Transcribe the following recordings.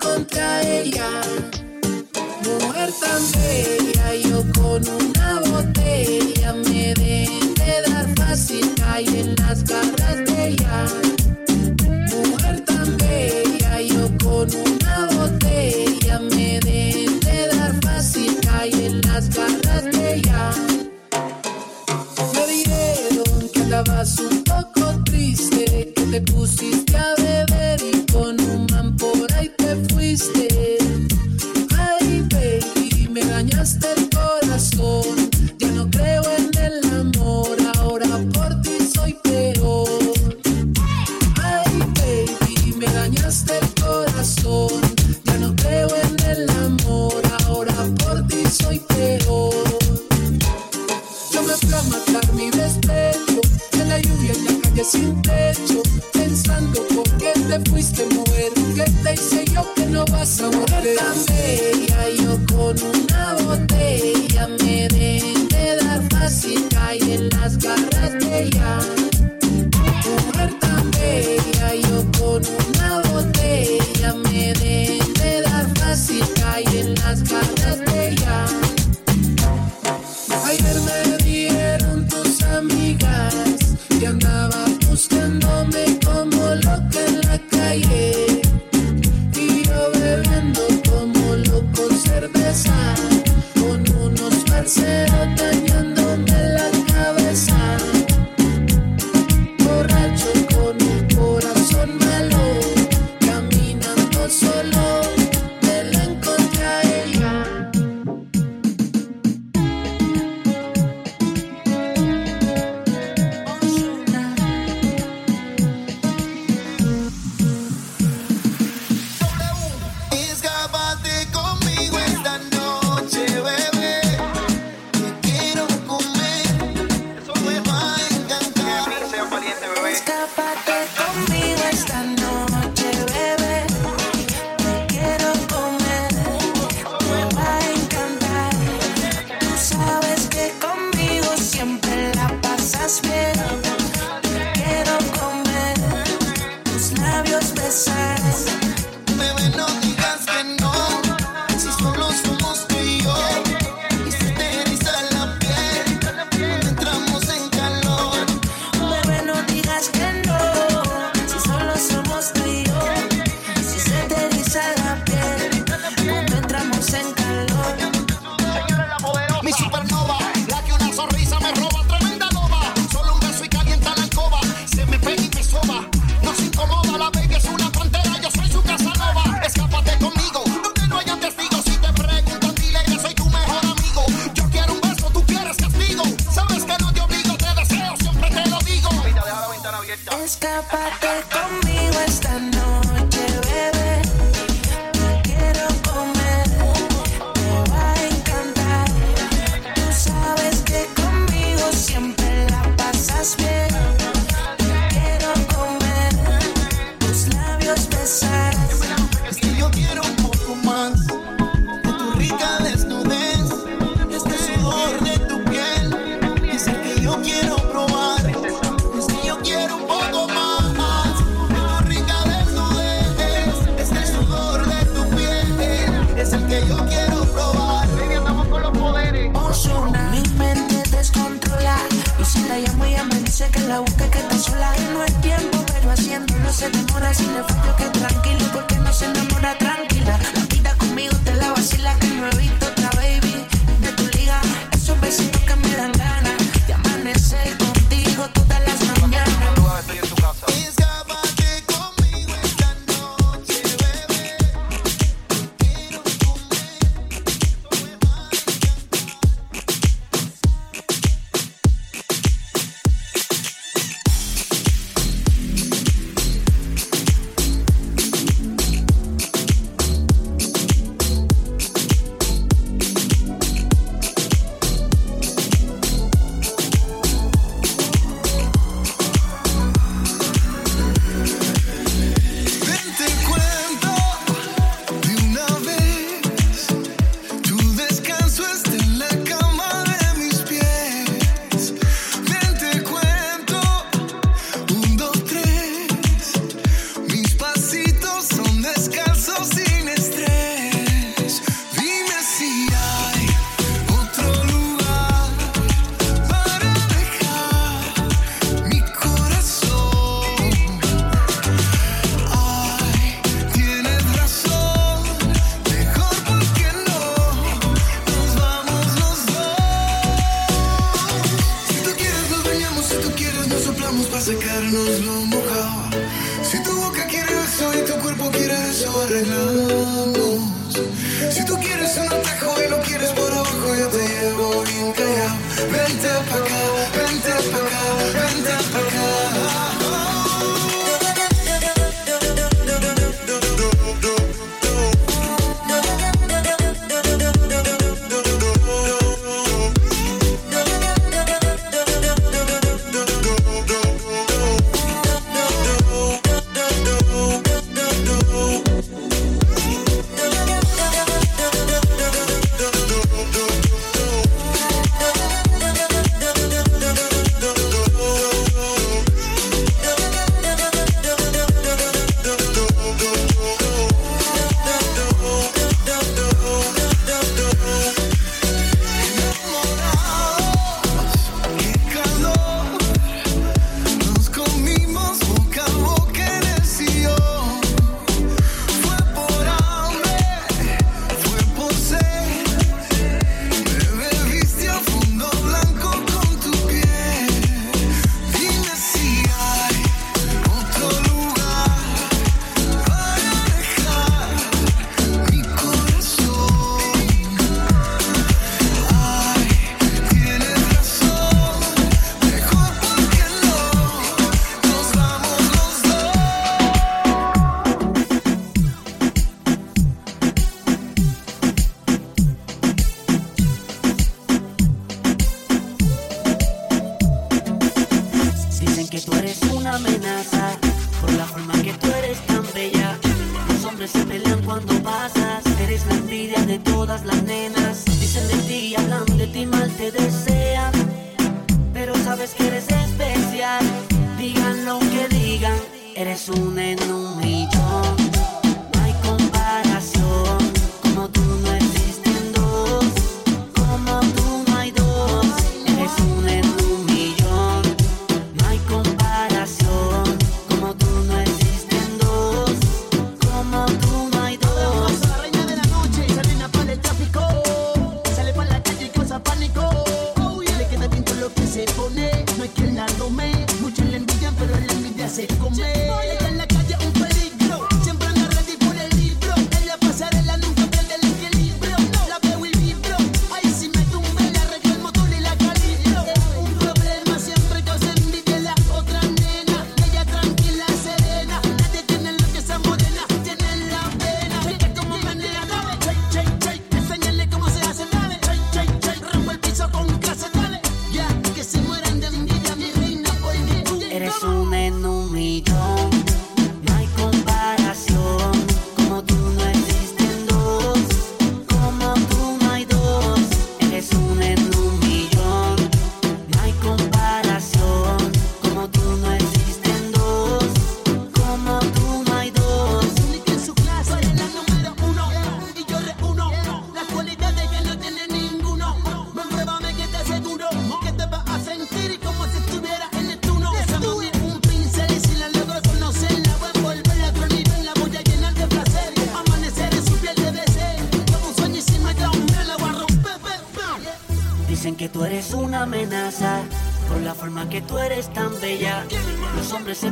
contra ella. Mujer tan bella, yo con una botella me dejé dar fácil, caí en las garras de ella. Mujer tan bella, yo con una botella me dejé dar fácil, caí en las garras de ella. Me dijeron que andabas un poco triste, que te pusiste a Escápate conmigo esta noche,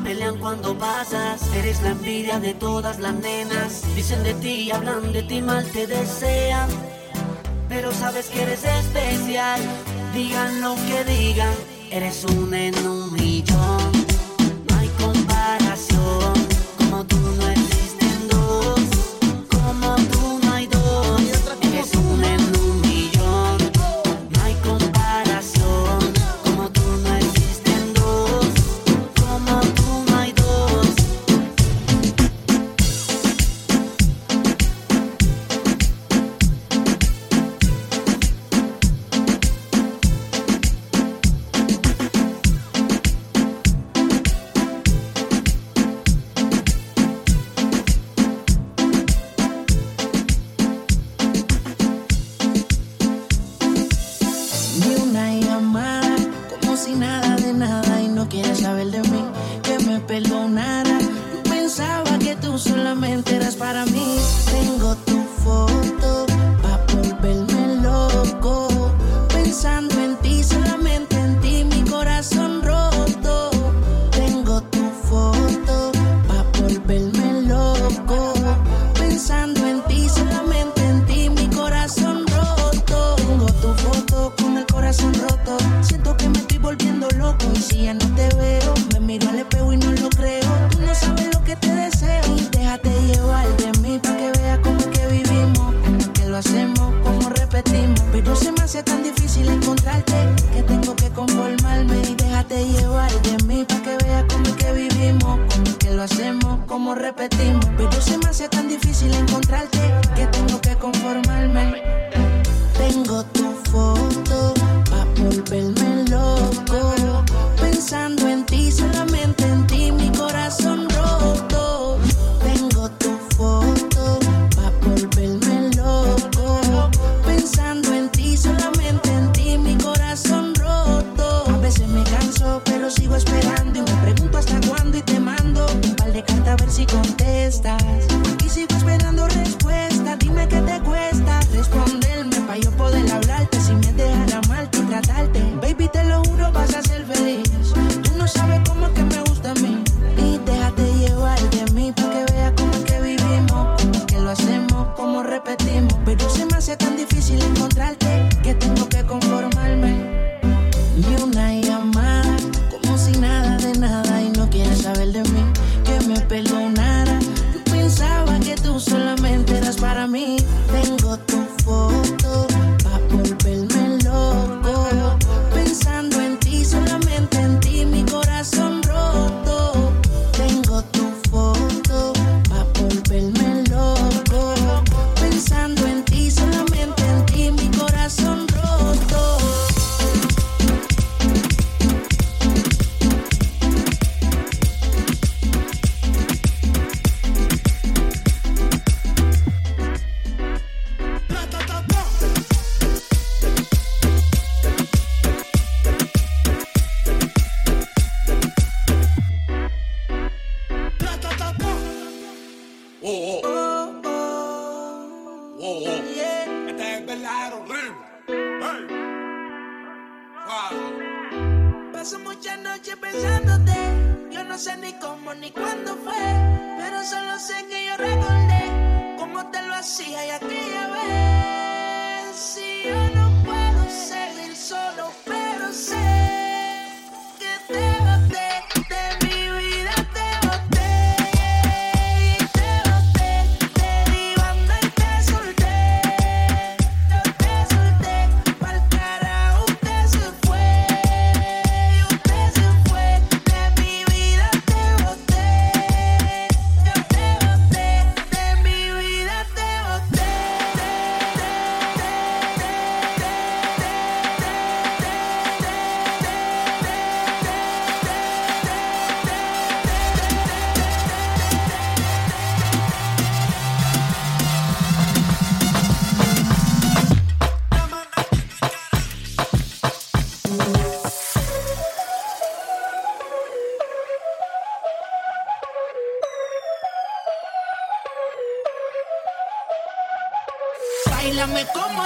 pelean cuando pasas. Eres la envidia de todas las nenas. Dicen de ti, hablan de ti, mal te desean. Pero sabes que eres especial. Digan lo que digan, eres un en un millón. repetimos.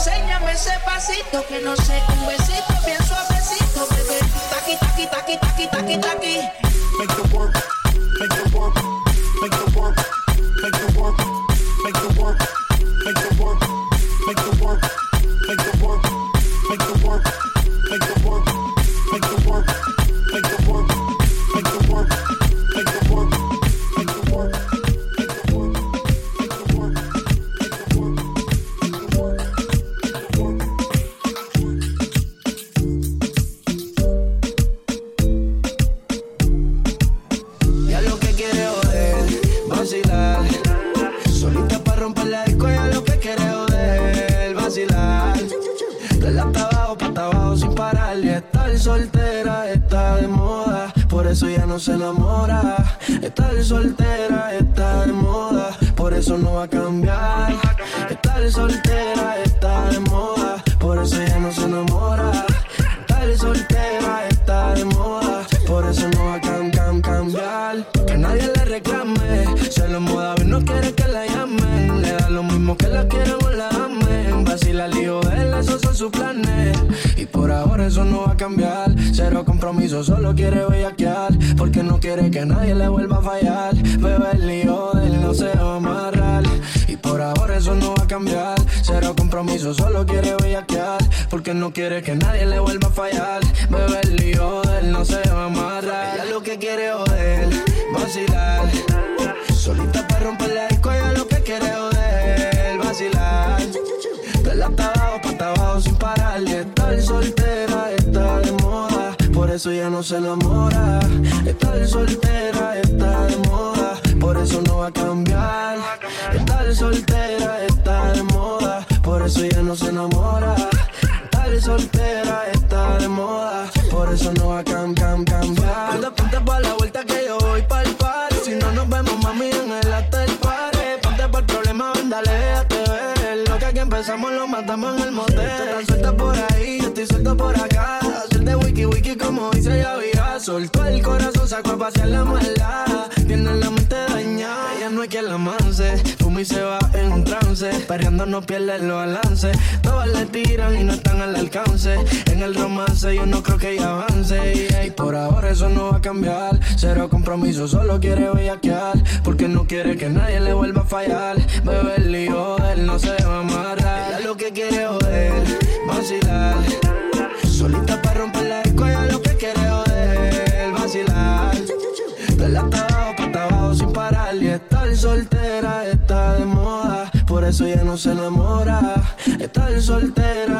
enséñame ese pasito que no sé, un besito bien suavecito, bebé. Taqui, taqui, taqui, taqui, taqui, taqui. make the work, make the work, make the work, make the work, make the work, Cero compromiso, solo quiere bellaquear. Porque no quiere que nadie le vuelva a fallar. Bebé, el hijo de él no se va a amarrar. Ella lo que quiere joder, vacilar. Solita para romper la disco, ella lo que quiere joder, vacilar. De la abajo, pa' abajo sin parar. Y estar soltera está de moda. Por eso ya no se enamora. Estar soltera está de moda. Por eso no va a cambiar. Estar soltera está de moda. Por eso ya no se enamora. Estar soltera está de moda. Por eso no va a cam, cam, cambiar. Ponte, ponte pa' la vuelta que yo voy pa'l party. Si no nos vemos, mami, en el after party. Ponte por el problema, ven, dale, déjate ver. Lo que aquí empezamos lo matamos en el motel. Tú estás suelta por ahí, yo estoy suelto por acá. Wiki wiki como dice ya vía. Soltó el corazón, sacó a pasear la maldad. Tiene la mente dañada, ella no hay quien la manse. Fuma y se va en un trance. Perreando no pierde los balances. Todas le tiran y no están al alcance. En el romance yo no creo que ella avance. Y por ahora eso no va a cambiar. Cero compromiso, solo quiere bellaquear. Porque no quiere que nadie le vuelva a fallar. El lío de él no se va a amarrar. Ella lo que quiere joder, vacilar. Solita para romper soltera está de moda. Por eso ya no se enamora. Estar soltera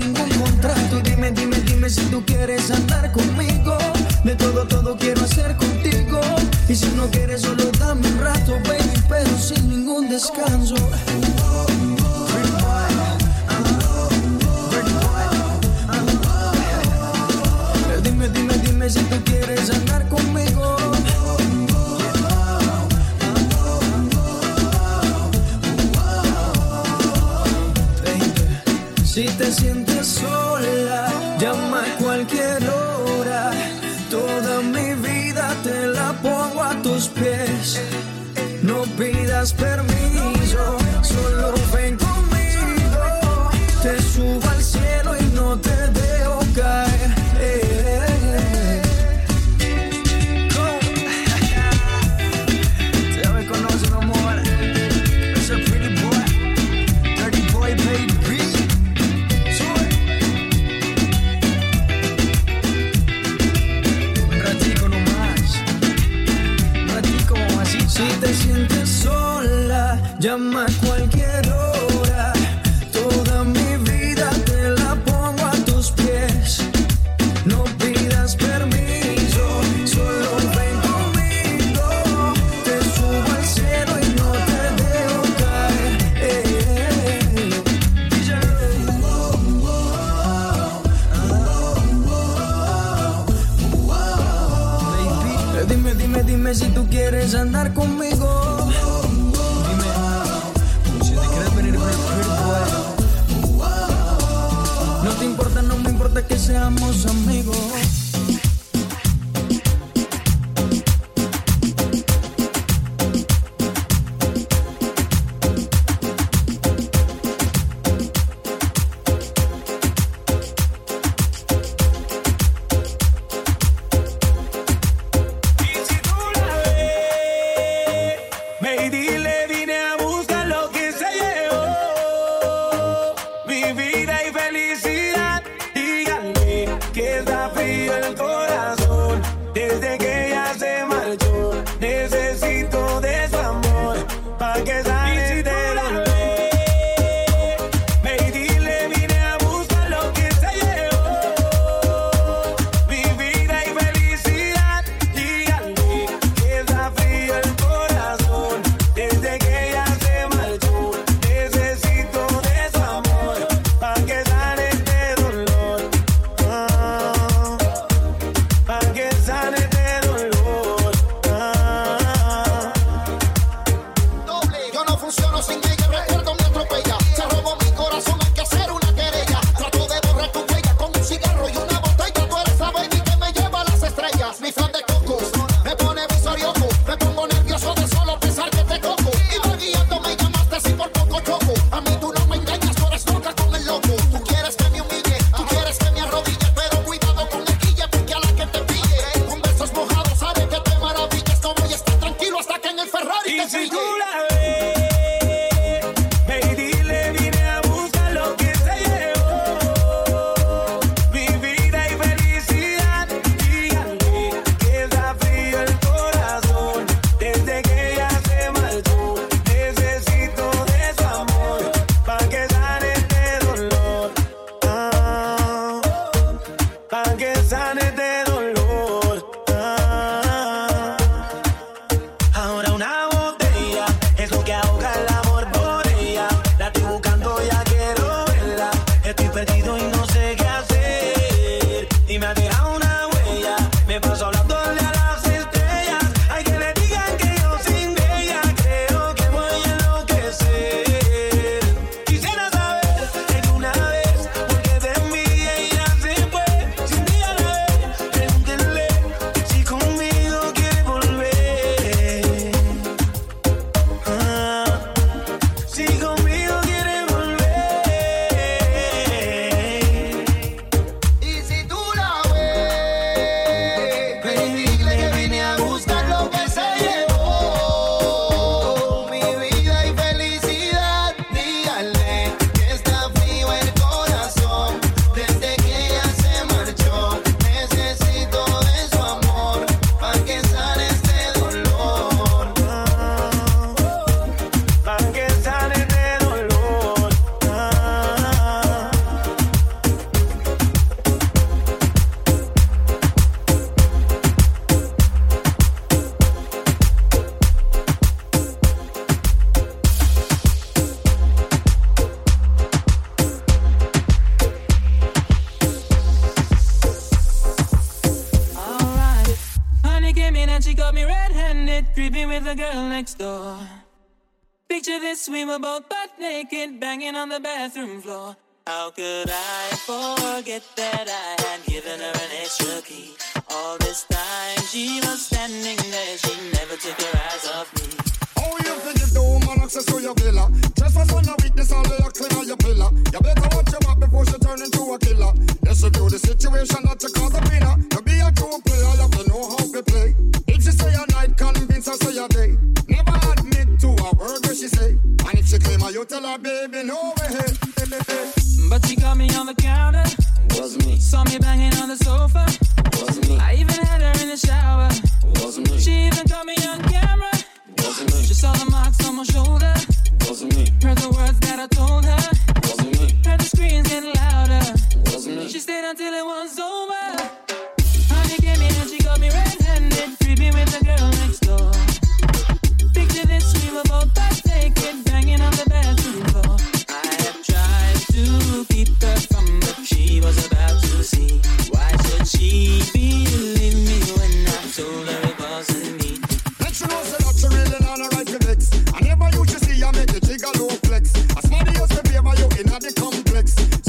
Dime, dime, dime si tú quieres andar conmigo. De todo, todo quiero hacer contigo. Y si no quieres, solo dame un rato, baby, pero sin ningún descanso. Dime, dime, dime si tú quieres andar conmigo. Si te sientes llama a cualquier hora. Toda mi vida te la pongo a tus pies. No pidas permiso, solo andar creeping with the girl next door. Picture this, we were both butt naked, banging on the bathroom floor. How could I forget that I had given her an extra key? All this time she was standing there, she never took her eyes off me. How you think give the woman access to your villa? Just for son of weakness, all the clean on your pillar. You better watch your back before she turn into a killer. Yes, review the situation that you cause a winner. To be a true player, you have to know how to play. If she say a night, convince her say a day. Never admit to a word where she say. And if she claim her, you tell her, baby, no way. But she caught me on the counter, Was me, saw me banging on the sofa. was me, I even had her in the shower. was me, She even caught me She saw the marks on my shoulder. was me, Heard the words that I told her. was me, Heard the screams getting louder. was me. She stayed until it was over. Honey came in and she got me red-handed, with the girl next door. Picture this, we were both butt naked, banging on the bathroom floor. I have tried to keep her from, but she was about to see. Why should she believe me when I told her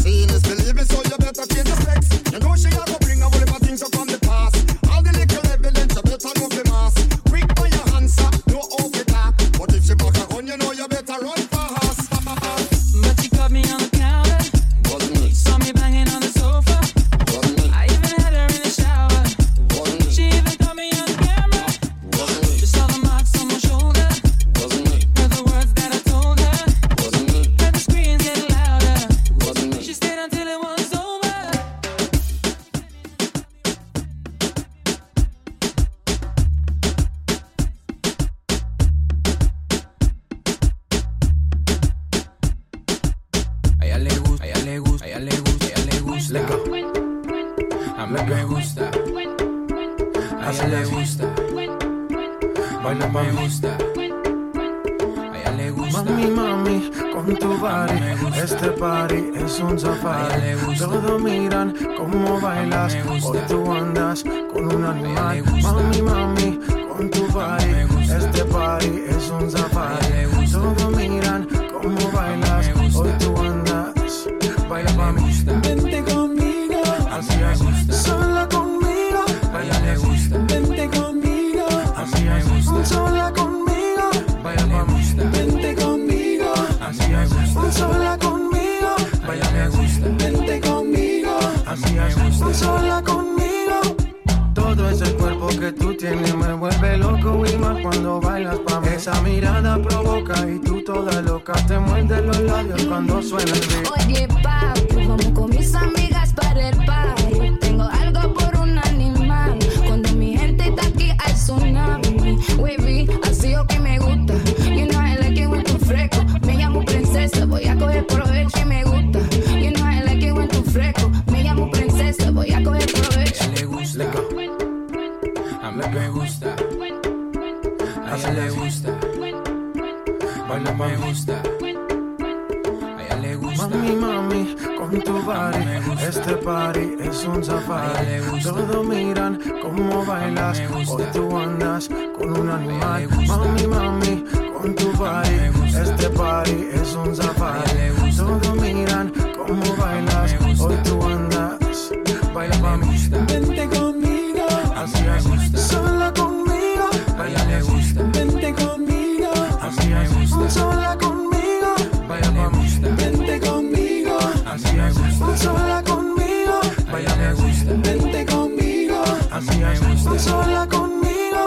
scene Todo ese cuerpo que tú tienes me vuelve loco y más cuando bailas pa' mí. Esa mirada provoca y tú toda loca te muerdes los labios cuando suena el beat. Oye, papi, vamos con mis amigas para el party. Tengo algo por un animal. Cuando mi gente está aquí hay tsunami. Wavy, así o que me gusta. You know I like it fresco. Me llamo princesa, voy a coger provecho le gusta. Baila me gusta. A ella le gusta. Mami, mami, con tu body, gusta. este party es un safari. Todos miran cómo bailas, hoy tú andas con un animal. Mami, mami, con tu body, este party es un safari. Todos miran cómo bailas, hoy tú andas. Baila pa' mí, Vente conmigo, así es. Vente conmigo, así me es. gusta. Sola conmigo, A le mí, gusta. vente conmigo, así es. Sola conmigo, A ella le gusta. vente conmigo. Así es, sola conmigo.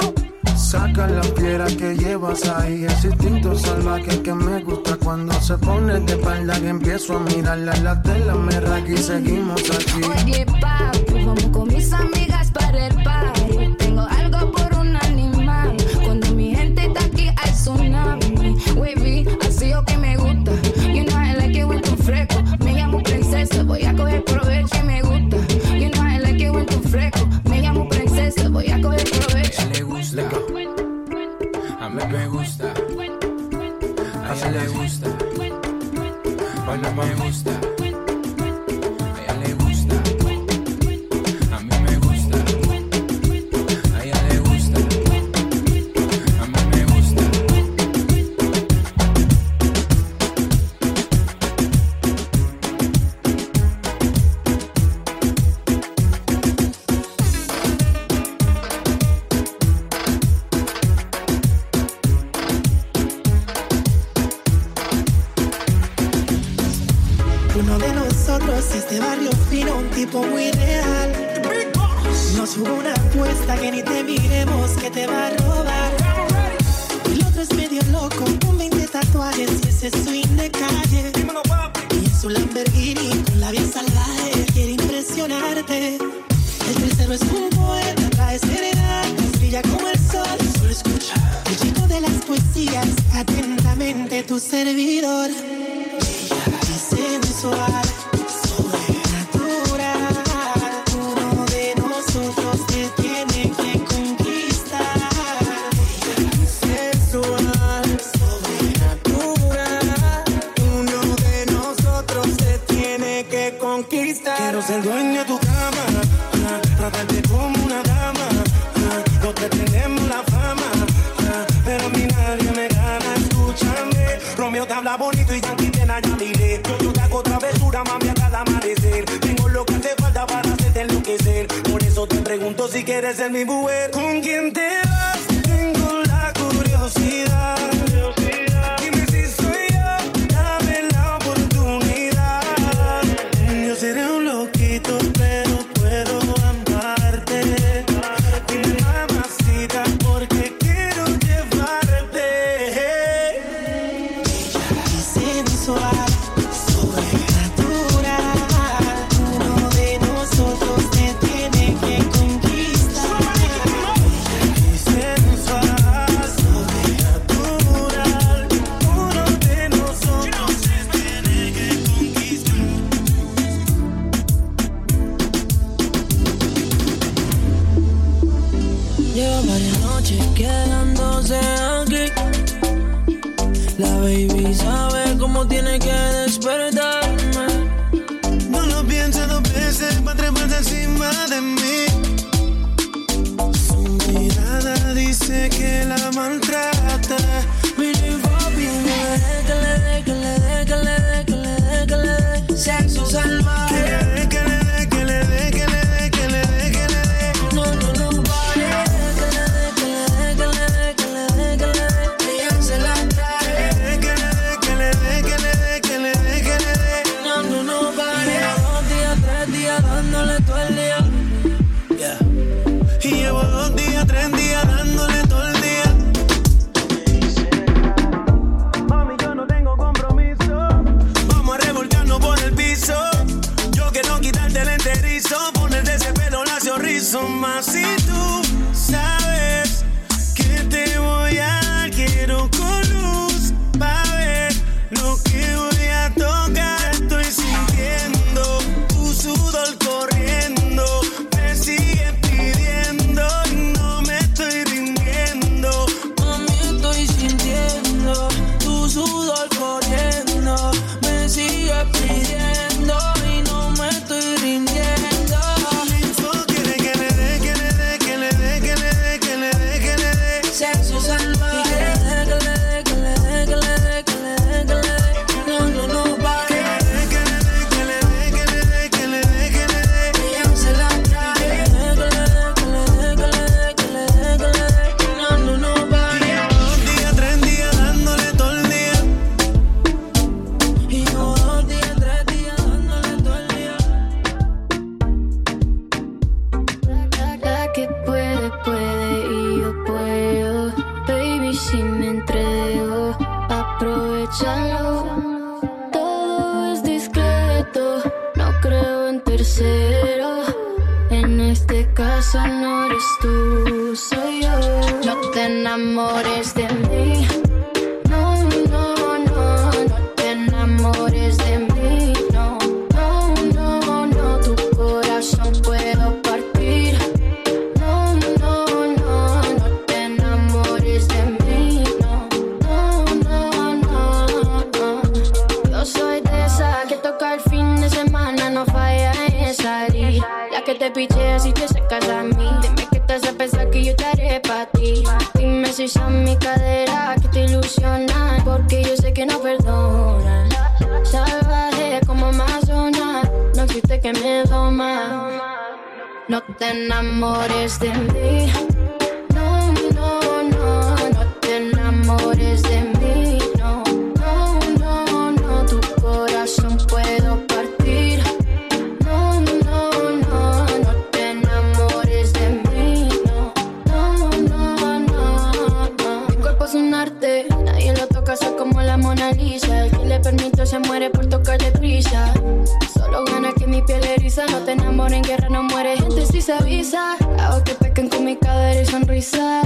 Saca la piedra que llevas ahí, ese instinto salvaje que me gusta cuando se pone de espalda que empiezo a mirarla la tela me raca y seguimos aquí. Oye, papi, vamos con mis amigas para Quiero ser dueño de tu cama, ah, tratarte como una dama. Ah, los que tenemos la fama, ah, pero a mí nadie me gana. Escúchame, Romeo te habla bonito y Yankee te Nayarile. Yo, yo te hago travesura, mami, a cada amanecer. Tengo lo que hace falta para hacerte enloquecer. Por eso te pregunto si quieres ser mi mujer. Lo gana que mi piel eriza. No te enamores, en guerra no muere. Gente si se avisa. Hago que pequen con mi cadera y sonrisa.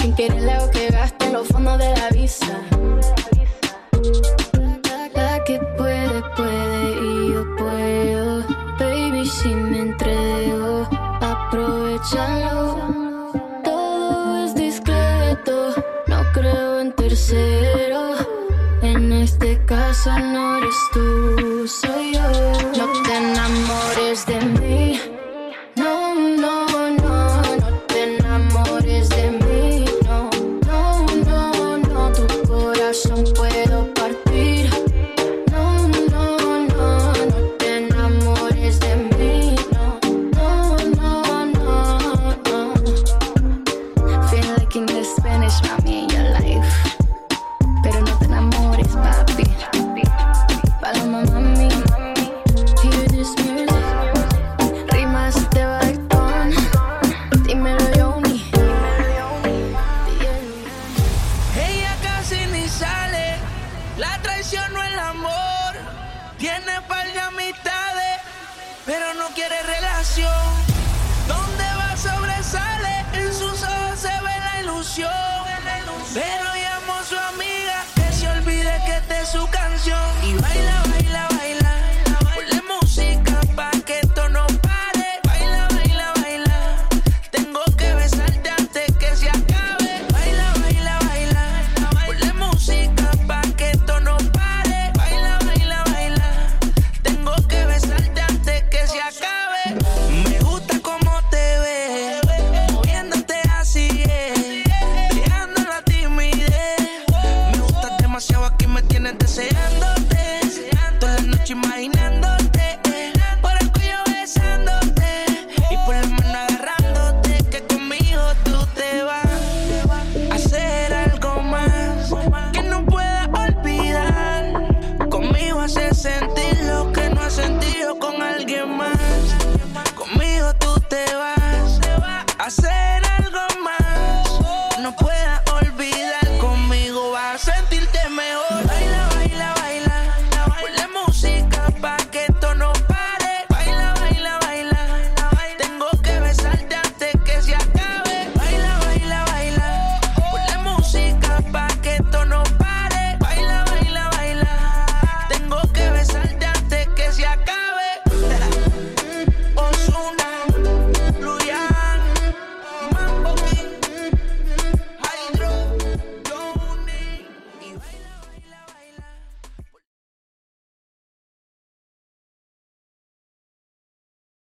Sin querer le hago que gaste los fondos de la visa. casa no eres tú, soy yo.